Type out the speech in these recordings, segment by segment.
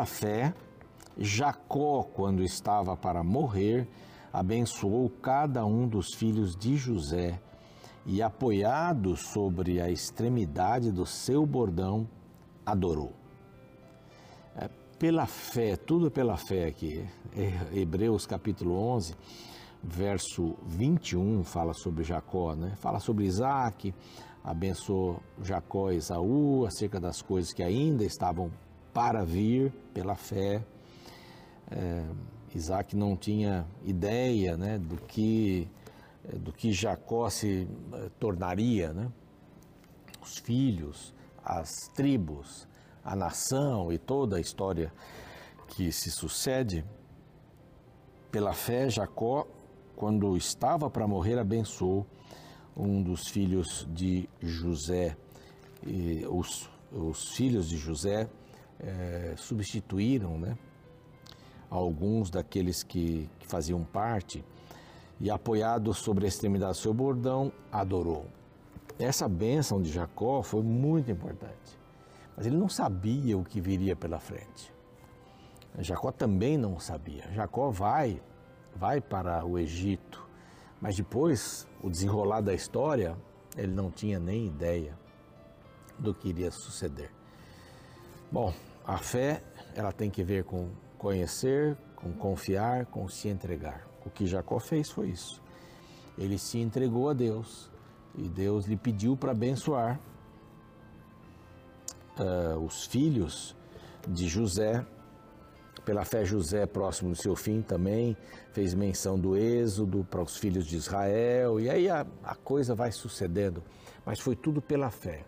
Pela fé, Jacó, quando estava para morrer, abençoou cada um dos filhos de José e, apoiado sobre a extremidade do seu bordão, adorou. É, pela fé, tudo pela fé aqui. É, Hebreus capítulo 11, verso 21 fala sobre Jacó, né? Fala sobre Isaac, abençoou Jacó e Esaú acerca das coisas que ainda estavam para vir pela fé. É, Isaac não tinha ideia né, do, que, do que Jacó se eh, tornaria, né? os filhos, as tribos, a nação e toda a história que se sucede. Pela fé, Jacó, quando estava para morrer, abençoou um dos filhos de José. E os, os filhos de José é, substituíram né, alguns daqueles que, que faziam parte e, apoiado sobre a extremidade do seu bordão, adorou. Essa bênção de Jacó foi muito importante, mas ele não sabia o que viria pela frente. Jacó também não sabia. Jacó vai, vai para o Egito, mas depois, o desenrolar da história, ele não tinha nem ideia do que iria suceder. Bom, a fé, ela tem que ver com conhecer, com confiar, com se entregar. O que Jacó fez foi isso. Ele se entregou a Deus e Deus lhe pediu para abençoar uh, os filhos de José. Pela fé, José, próximo do seu fim, também fez menção do êxodo para os filhos de Israel, e aí a, a coisa vai sucedendo. Mas foi tudo pela fé.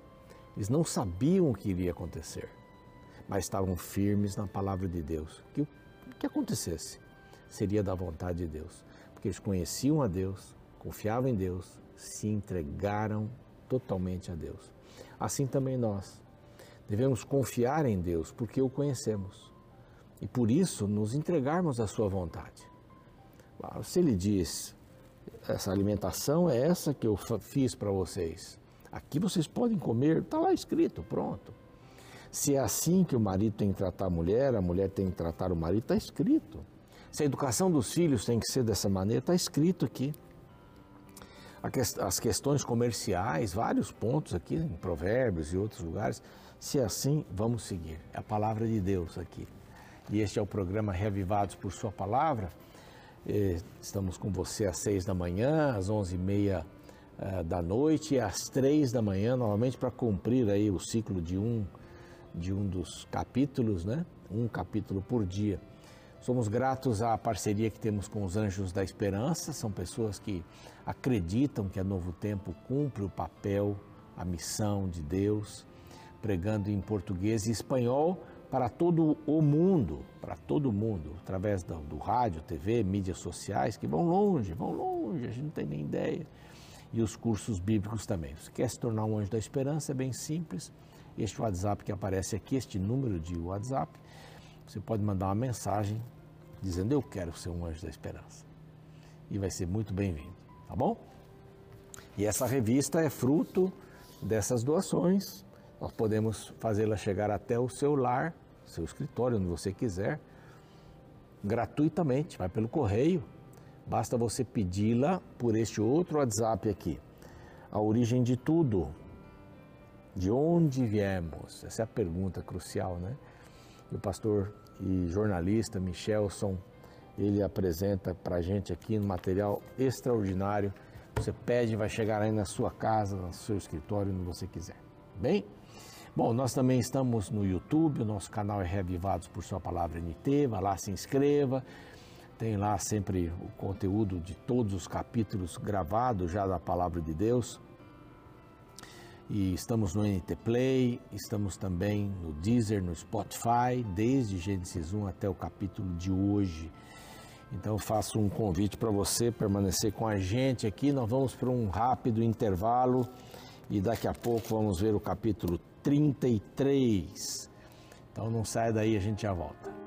Eles não sabiam o que iria acontecer mas estavam firmes na palavra de Deus. Que o que acontecesse seria da vontade de Deus, porque eles conheciam a Deus, confiavam em Deus, se entregaram totalmente a Deus. Assim também nós devemos confiar em Deus, porque o conhecemos e por isso nos entregarmos à Sua vontade. Se Ele diz, essa alimentação é essa que eu fiz para vocês, aqui vocês podem comer, está lá escrito, pronto. Se é assim que o marido tem que tratar a mulher, a mulher tem que tratar o marido, está escrito. Se a educação dos filhos tem que ser dessa maneira, está escrito aqui. As questões comerciais, vários pontos aqui, em Provérbios e outros lugares. Se é assim, vamos seguir. É a palavra de Deus aqui. E este é o programa Reavivados por Sua Palavra. Estamos com você às seis da manhã, às onze e meia eh, da noite e às três da manhã, novamente para cumprir aí o ciclo de um de um dos capítulos, né? Um capítulo por dia. Somos gratos à parceria que temos com os Anjos da Esperança, são pessoas que acreditam que a Novo Tempo cumpre o papel, a missão de Deus, pregando em português e espanhol para todo o mundo, para todo mundo, através do, do rádio, TV, mídias sociais, que vão longe, vão longe, a gente não tem nem ideia. E os cursos bíblicos também. Se quer se tornar um anjo da esperança, é bem simples este WhatsApp que aparece aqui, este número de WhatsApp, você pode mandar uma mensagem dizendo eu quero ser um anjo da esperança. E vai ser muito bem-vindo, tá bom? E essa revista é fruto dessas doações. Nós podemos fazê-la chegar até o seu lar, seu escritório, onde você quiser, gratuitamente, vai pelo correio. Basta você pedi-la por este outro WhatsApp aqui. A origem de tudo, de onde viemos? Essa é a pergunta crucial, né? o pastor e jornalista Michelson, ele apresenta para a gente aqui um material extraordinário. Você pede, vai chegar aí na sua casa, no seu escritório, onde você quiser. Bem? Bom, nós também estamos no YouTube, o nosso canal é Reavivados por Sua Palavra NT, vá lá, se inscreva. Tem lá sempre o conteúdo de todos os capítulos gravados já da Palavra de Deus e estamos no NT Play, estamos também no Deezer, no Spotify, desde Gênesis 1 até o capítulo de hoje. Então faço um convite para você permanecer com a gente aqui. Nós vamos para um rápido intervalo e daqui a pouco vamos ver o capítulo 33. Então não saia daí, a gente já volta.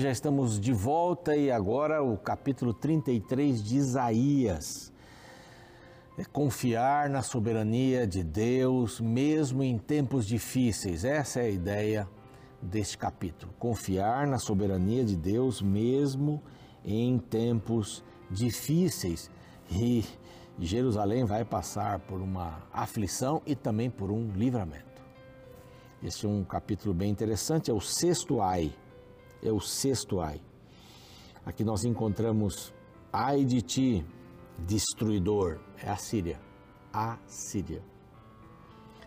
Já estamos de volta e agora o capítulo 33 de Isaías. É confiar na soberania de Deus, mesmo em tempos difíceis. Essa é a ideia deste capítulo. Confiar na soberania de Deus, mesmo em tempos difíceis. E Jerusalém vai passar por uma aflição e também por um livramento. Este é um capítulo bem interessante, é o sexto ai é o sexto ai. Aqui nós encontramos ai de ti, destruidor, é a Síria. A Síria.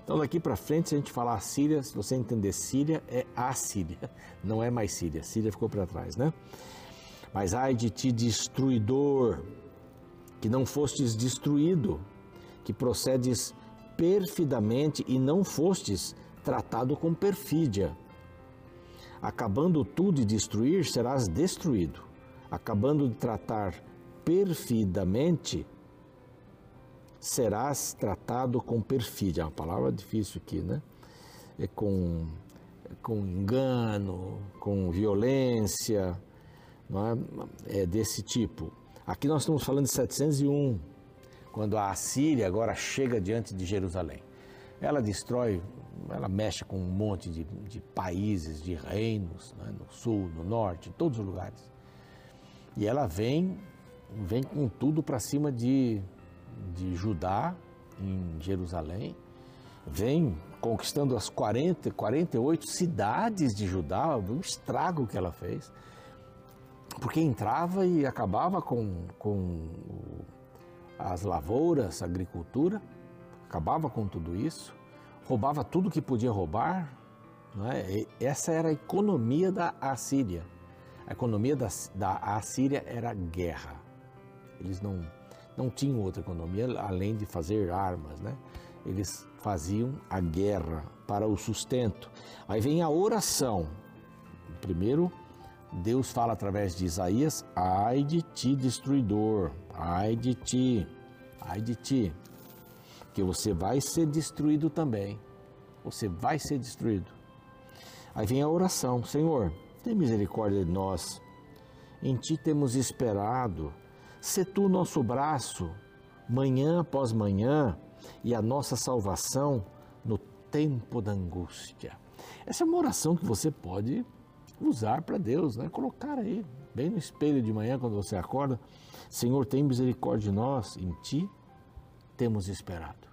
Então daqui para frente, se a gente falar Síria, se você entender Síria, é a Síria, não é mais Síria. Síria ficou para trás, né? Mas ai de ti, destruidor, que não fostes destruído, que procedes perfidamente e não fostes tratado com perfídia. Acabando tu de destruir, serás destruído. Acabando de tratar perfidamente, serás tratado com perfídia. É uma palavra difícil aqui, né? É com, é com engano, com violência, não é? é desse tipo. Aqui nós estamos falando de 701, quando a Assíria agora chega diante de Jerusalém. Ela destrói ela mexe com um monte de, de países, de reinos, né, no sul, no norte, em todos os lugares. E ela vem, vem com tudo para cima de, de Judá, em Jerusalém, vem conquistando as 40, 48 cidades de Judá, o estrago que ela fez, porque entrava e acabava com, com as lavouras, a agricultura, acabava com tudo isso roubava tudo que podia roubar. É? Essa era a economia da Assíria. A economia da, da Assíria era guerra. Eles não, não tinham outra economia além de fazer armas. Né? Eles faziam a guerra para o sustento. Aí vem a oração. Primeiro, Deus fala através de Isaías: ai de ti, destruidor, ai de ti, ai de ti que você vai ser destruído também. Você vai ser destruído. Aí vem a oração: Senhor, tem misericórdia de nós. Em ti temos esperado. Se tu nosso braço, manhã após manhã, e a nossa salvação no tempo da angústia. Essa é uma oração que você pode usar para Deus, né? Colocar aí, bem no espelho de manhã quando você acorda. Senhor, tem misericórdia de nós. Em ti temos esperado.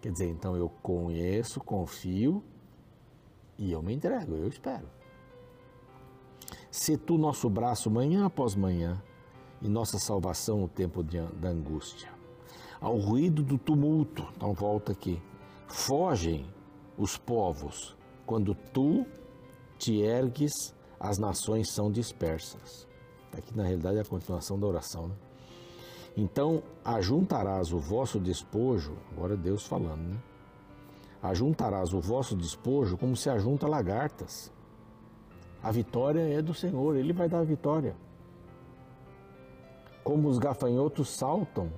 Quer dizer, então eu conheço, confio e eu me entrego, eu espero. Se tu nosso braço manhã após manhã e nossa salvação no tempo de, da angústia. Ao ruído do tumulto, então volta aqui, fogem os povos, quando tu te ergues, as nações são dispersas. Aqui na realidade é a continuação da oração, né? Então ajuntarás o vosso despojo, agora Deus falando, né? Ajuntarás o vosso despojo como se ajunta lagartas. A vitória é do Senhor, Ele vai dar a vitória. Como os gafanhotos saltam,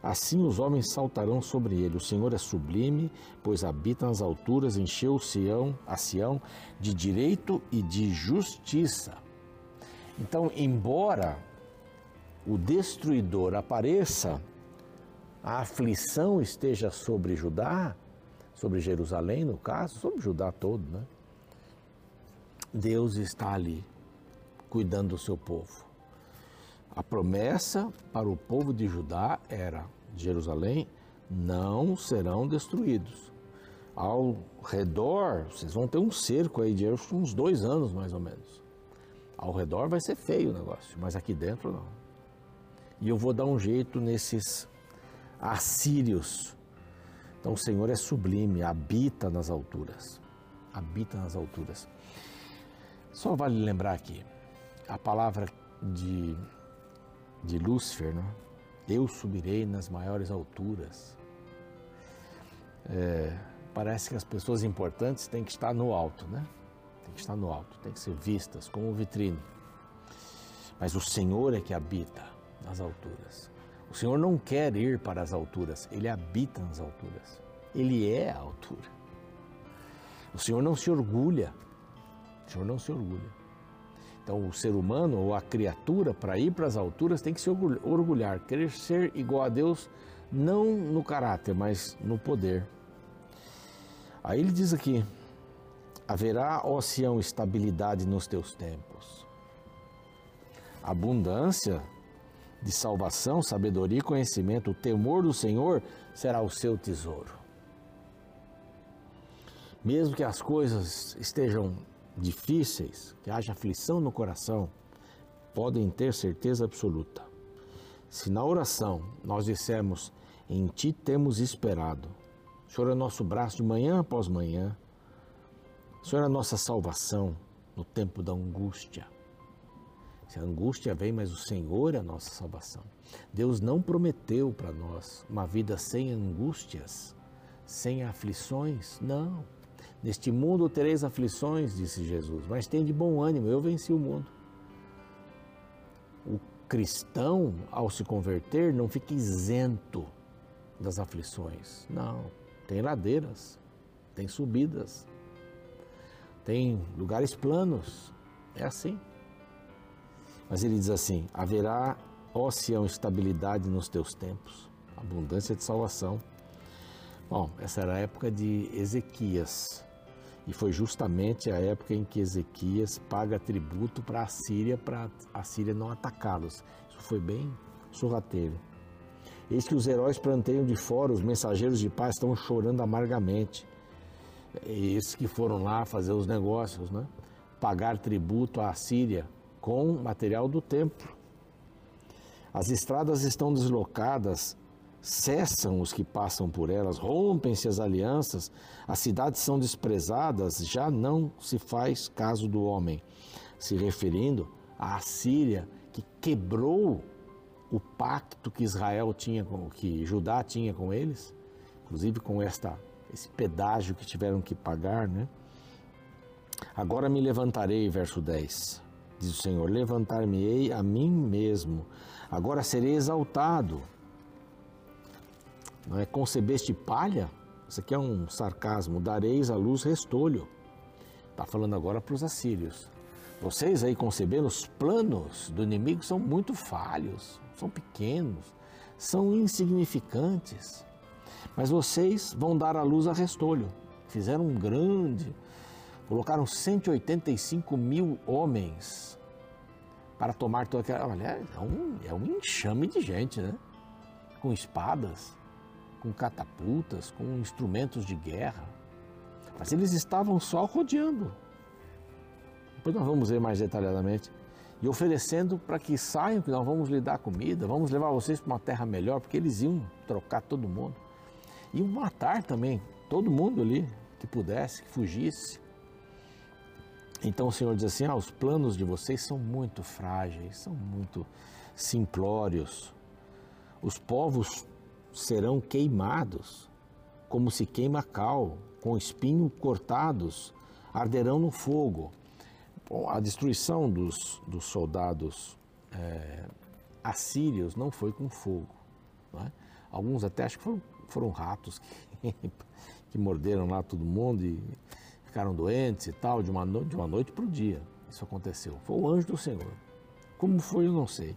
assim os homens saltarão sobre ele. O Senhor é sublime, pois habita nas alturas, encheu Sião, a Sião de direito e de justiça. Então, embora o destruidor apareça, a aflição esteja sobre Judá, sobre Jerusalém, no caso, sobre Judá todo, né? Deus está ali, cuidando do seu povo. A promessa para o povo de Judá era: Jerusalém não serão destruídos. Ao redor, vocês vão ter um cerco aí de uns dois anos mais ou menos. Ao redor vai ser feio o negócio, mas aqui dentro não. E eu vou dar um jeito nesses assírios. Então o Senhor é sublime, habita nas alturas. Habita nas alturas. Só vale lembrar aqui, a palavra de, de Lúcifer, né? eu subirei nas maiores alturas. É, parece que as pessoas importantes têm que estar no alto, né? Tem que estar no alto, tem que ser vistas como vitrine. Mas o Senhor é que habita nas alturas. O Senhor não quer ir para as alturas, ele habita nas alturas. Ele é a altura. O Senhor não se orgulha. O Senhor não se orgulha. Então, o ser humano ou a criatura, para ir para as alturas, tem que se orgulhar, querer ser igual a Deus, não no caráter, mas no poder. Aí ele diz aqui: haverá, ó Sião, estabilidade nos teus tempos. Abundância de salvação, sabedoria e conhecimento, o temor do Senhor será o seu tesouro. Mesmo que as coisas estejam difíceis, que haja aflição no coração, podem ter certeza absoluta. Se na oração nós dissermos, em Ti temos esperado, o Senhor é nosso braço de manhã após manhã, o Senhor é a nossa salvação no tempo da angústia. Se a angústia vem, mas o Senhor é a nossa salvação. Deus não prometeu para nós uma vida sem angústias, sem aflições, não. Neste mundo tereis aflições, disse Jesus, mas tem de bom ânimo, eu venci o mundo. O cristão, ao se converter, não fica isento das aflições. Não, tem ladeiras, tem subidas, tem lugares planos. É assim. Mas ele diz assim: haverá, ó Sião, estabilidade nos teus tempos, abundância de salvação. Bom, essa era a época de Ezequias. E foi justamente a época em que Ezequias paga tributo para a Síria, para a Síria não atacá-los. Isso foi bem sorrateiro. Eis que os heróis planteiam de fora, os mensageiros de paz estão chorando amargamente. Esses que foram lá fazer os negócios, né? pagar tributo à Síria com material do templo. As estradas estão deslocadas cessam os que passam por elas, rompem-se as alianças, as cidades são desprezadas, já não se faz caso do homem. Se referindo à Assíria, que quebrou o pacto que Israel tinha com que Judá tinha com eles, inclusive com esta esse pedágio que tiveram que pagar, né? Agora me levantarei, verso 10. Diz o Senhor: Levantar-me-ei a mim mesmo. Agora serei exaltado não é? Concebeste palha? Isso aqui é um sarcasmo. Dareis à luz restolho. Está falando agora para os assírios. Vocês aí concebendo os planos do inimigo são muito falhos, são pequenos, são insignificantes. Mas vocês vão dar à luz a restolho. Fizeram um grande, colocaram 185 mil homens para tomar toda aquela. Olha, é um, é um enxame de gente, né? Com espadas, com catapultas, com instrumentos de guerra. Mas eles estavam só rodeando. Depois nós vamos ver mais detalhadamente. E oferecendo para que saiam, que nós vamos lhe dar comida, vamos levar vocês para uma terra melhor, porque eles iam trocar todo mundo. Iam matar também todo mundo ali que pudesse, que fugisse. Então o Senhor diz assim: ah, os planos de vocês são muito frágeis, são muito simplórios. Os povos serão queimados, como se queima cal, com espinho cortados, arderão no fogo. Bom, a destruição dos, dos soldados é, assírios não foi com fogo. É? Alguns até acho que foram, foram ratos que, que morderam lá todo mundo e ficaram doentes e tal, de uma, de uma noite para o dia. Isso aconteceu. Foi o anjo do Senhor. Como foi, eu não sei.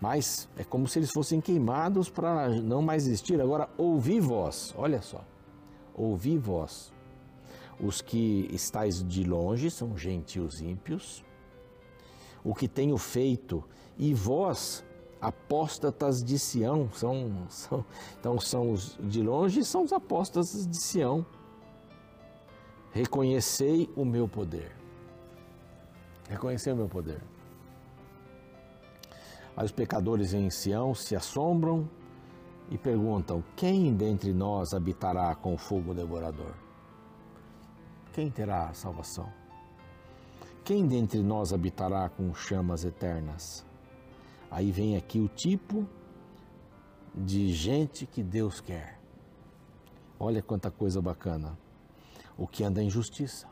Mas é como se eles fossem queimados para não mais existir. Agora, ouvi vós, olha só, ouvi vós. Os que estáis de longe são gentios ímpios, o que tenho feito, e vós, apóstatas de Sião, são, são, então são os de longe, são os apóstatas de Sião. Reconhecei o meu poder. Reconhecei o meu poder. Aí os pecadores em Sião se assombram e perguntam: Quem dentre nós habitará com o fogo devorador? Quem terá a salvação? Quem dentre nós habitará com chamas eternas? Aí vem aqui o tipo de gente que Deus quer. Olha quanta coisa bacana. O que anda em justiça.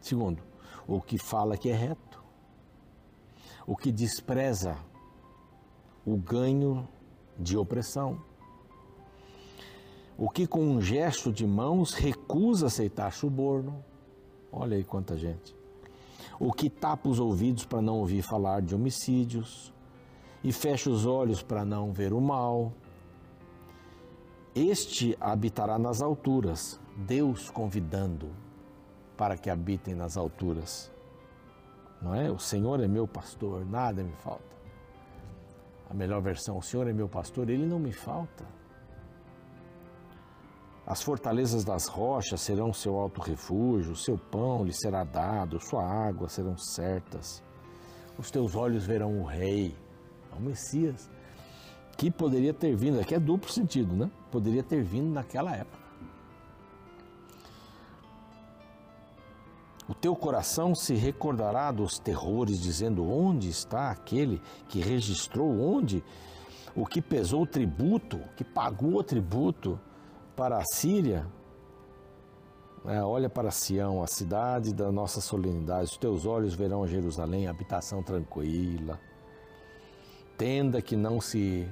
Segundo, o que fala que é reto o que despreza o ganho de opressão, o que com um gesto de mãos recusa aceitar suborno. Olha aí quanta gente. o que tapa os ouvidos para não ouvir falar de homicídios e fecha os olhos para não ver o mal. Este habitará nas alturas, Deus convidando para que habitem nas alturas. Não é? O Senhor é meu pastor, nada me falta. A melhor versão, o Senhor é meu pastor, ele não me falta. As fortalezas das rochas serão seu alto refúgio, seu pão lhe será dado, sua água serão certas. Os teus olhos verão o Rei, o Messias, que poderia ter vindo, aqui é duplo sentido, né? Poderia ter vindo naquela época. O teu coração se recordará dos terrores, dizendo: Onde está aquele que registrou? Onde? O que pesou o tributo, que pagou o tributo? para a Síria, é, olha para Sião, a cidade da nossa solenidade. Os teus olhos verão Jerusalém, habitação tranquila, tenda que não se,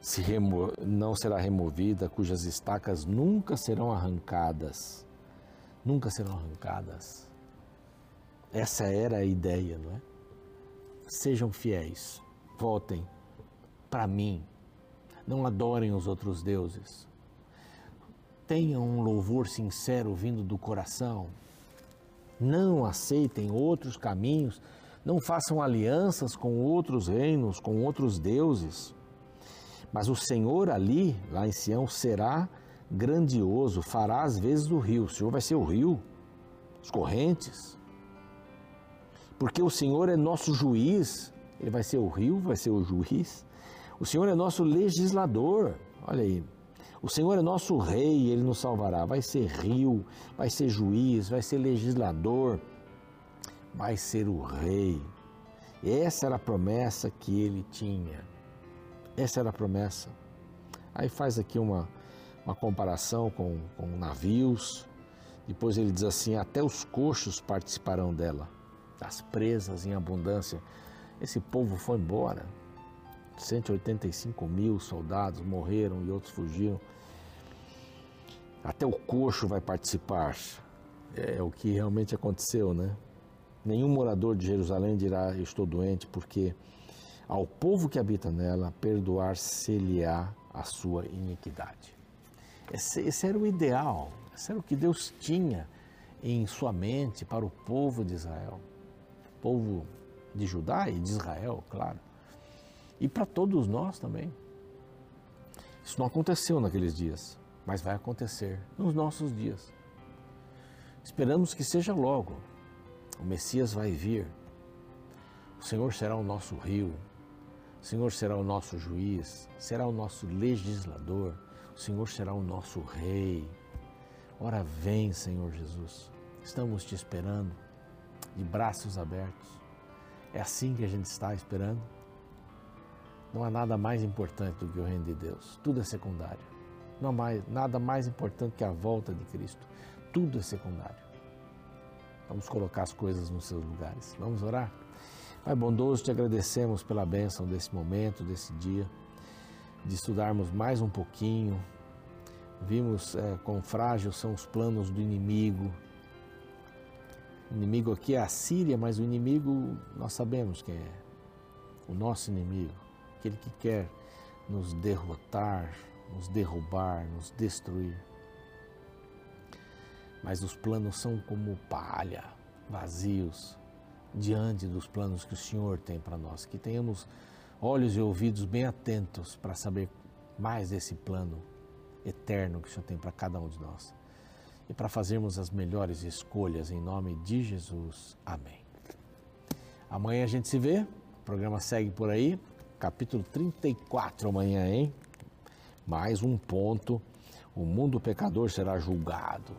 se remo, não será removida, cujas estacas nunca serão arrancadas. Nunca serão arrancadas. Essa era a ideia, não é? Sejam fiéis, voltem para mim. Não adorem os outros deuses tenham um louvor sincero vindo do coração. Não aceitem outros caminhos, não façam alianças com outros reinos, com outros deuses. Mas o Senhor ali, lá em Sião, será grandioso, fará as vezes do rio. O Senhor vai ser o rio, as correntes. Porque o Senhor é nosso juiz, ele vai ser o rio, vai ser o juiz. O Senhor é nosso legislador. Olha aí, o Senhor é nosso rei, ele nos salvará. Vai ser rio, vai ser juiz, vai ser legislador, vai ser o rei. Essa era a promessa que ele tinha. Essa era a promessa. Aí faz aqui uma, uma comparação com, com navios. Depois ele diz assim: até os coxos participarão dela, das presas em abundância. Esse povo foi embora. 185 mil soldados morreram e outros fugiram. Até o coxo vai participar. É o que realmente aconteceu, né? Nenhum morador de Jerusalém dirá: Eu estou doente, porque ao povo que habita nela perdoar-se-lhe-á a sua iniquidade. Esse, esse era o ideal, esse era o que Deus tinha em sua mente para o povo de Israel, povo de Judá e de Israel, claro e para todos nós também. Isso não aconteceu naqueles dias, mas vai acontecer nos nossos dias. Esperamos que seja logo. O Messias vai vir. O Senhor será o nosso rio. O Senhor será o nosso juiz, será o nosso legislador. O Senhor será o nosso rei. Ora vem, Senhor Jesus. Estamos te esperando de braços abertos. É assim que a gente está esperando. Não há nada mais importante do que o reino de Deus. Tudo é secundário. Não há mais, nada mais importante que a volta de Cristo. Tudo é secundário. Vamos colocar as coisas nos seus lugares. Vamos orar? Pai bondoso, te agradecemos pela bênção desse momento, desse dia, de estudarmos mais um pouquinho. Vimos é, quão frágeis são os planos do inimigo. O inimigo aqui é a Síria, mas o inimigo nós sabemos quem é. O nosso inimigo aquele que quer nos derrotar, nos derrubar, nos destruir. Mas os planos são como palha, vazios, diante dos planos que o Senhor tem para nós. Que tenhamos olhos e ouvidos bem atentos para saber mais desse plano eterno que o Senhor tem para cada um de nós. E para fazermos as melhores escolhas em nome de Jesus. Amém. Amanhã a gente se vê. O programa segue por aí capítulo 34 amanhã, hein? Mais um ponto. O mundo pecador será julgado.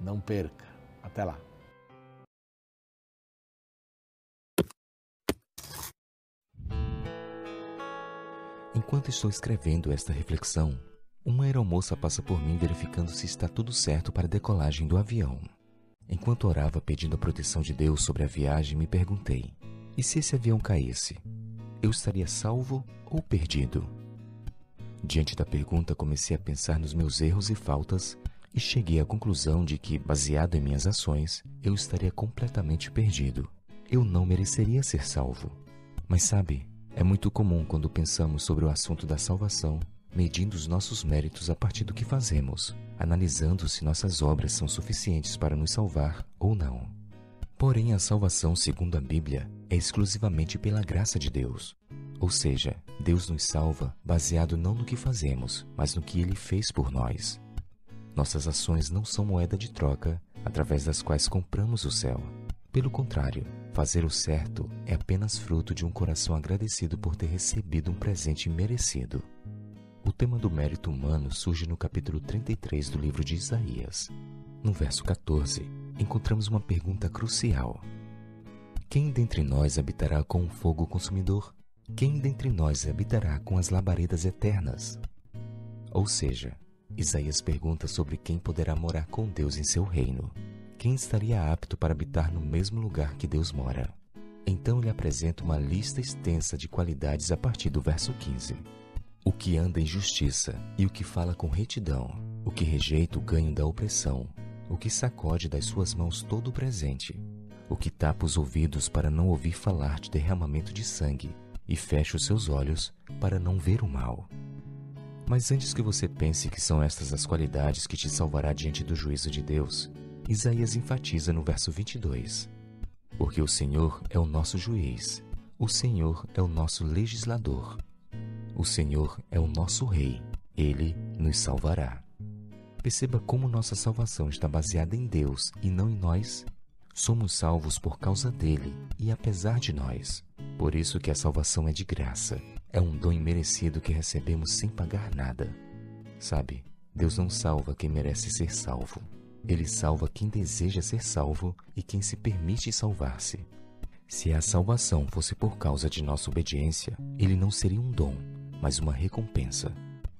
Não perca. Até lá. Enquanto estou escrevendo esta reflexão, uma aeromoça passa por mim verificando se está tudo certo para a decolagem do avião. Enquanto orava pedindo a proteção de Deus sobre a viagem, me perguntei: e se esse avião caísse? eu estaria salvo ou perdido? Diante da pergunta, comecei a pensar nos meus erros e faltas e cheguei à conclusão de que, baseado em minhas ações, eu estaria completamente perdido. Eu não mereceria ser salvo. Mas sabe, é muito comum quando pensamos sobre o assunto da salvação, medindo os nossos méritos a partir do que fazemos, analisando se nossas obras são suficientes para nos salvar ou não. Porém, a salvação, segundo a Bíblia, é exclusivamente pela graça de Deus. Ou seja, Deus nos salva baseado não no que fazemos, mas no que Ele fez por nós. Nossas ações não são moeda de troca através das quais compramos o céu. Pelo contrário, fazer o certo é apenas fruto de um coração agradecido por ter recebido um presente merecido. O tema do mérito humano surge no capítulo 33 do livro de Isaías. No verso 14, encontramos uma pergunta crucial: Quem dentre nós habitará com o fogo consumidor? Quem dentre nós habitará com as labaredas eternas? Ou seja, Isaías pergunta sobre quem poderá morar com Deus em seu reino. Quem estaria apto para habitar no mesmo lugar que Deus mora? Então ele apresenta uma lista extensa de qualidades a partir do verso 15. O que anda em justiça e o que fala com retidão, o que rejeita o ganho da opressão, o que sacode das suas mãos todo o presente, o que tapa os ouvidos para não ouvir falar de derramamento de sangue e fecha os seus olhos para não ver o mal. Mas antes que você pense que são estas as qualidades que te salvará diante do juízo de Deus, Isaías enfatiza no verso 22. Porque o Senhor é o nosso juiz, o Senhor é o nosso legislador, o Senhor é o nosso rei, ele nos salvará. Perceba como nossa salvação está baseada em Deus e não em nós. Somos salvos por causa dele e apesar de nós. Por isso que a salvação é de graça é um dom imerecido que recebemos sem pagar nada. Sabe, Deus não salva quem merece ser salvo. Ele salva quem deseja ser salvo e quem se permite salvar-se. Se a salvação fosse por causa de nossa obediência, ele não seria um dom, mas uma recompensa.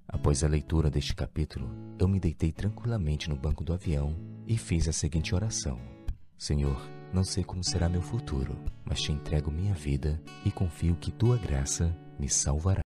Após a leitura deste capítulo, eu me deitei tranquilamente no banco do avião e fiz a seguinte oração: Senhor, não sei como será meu futuro, mas te entrego minha vida e confio que tua graça me salvará.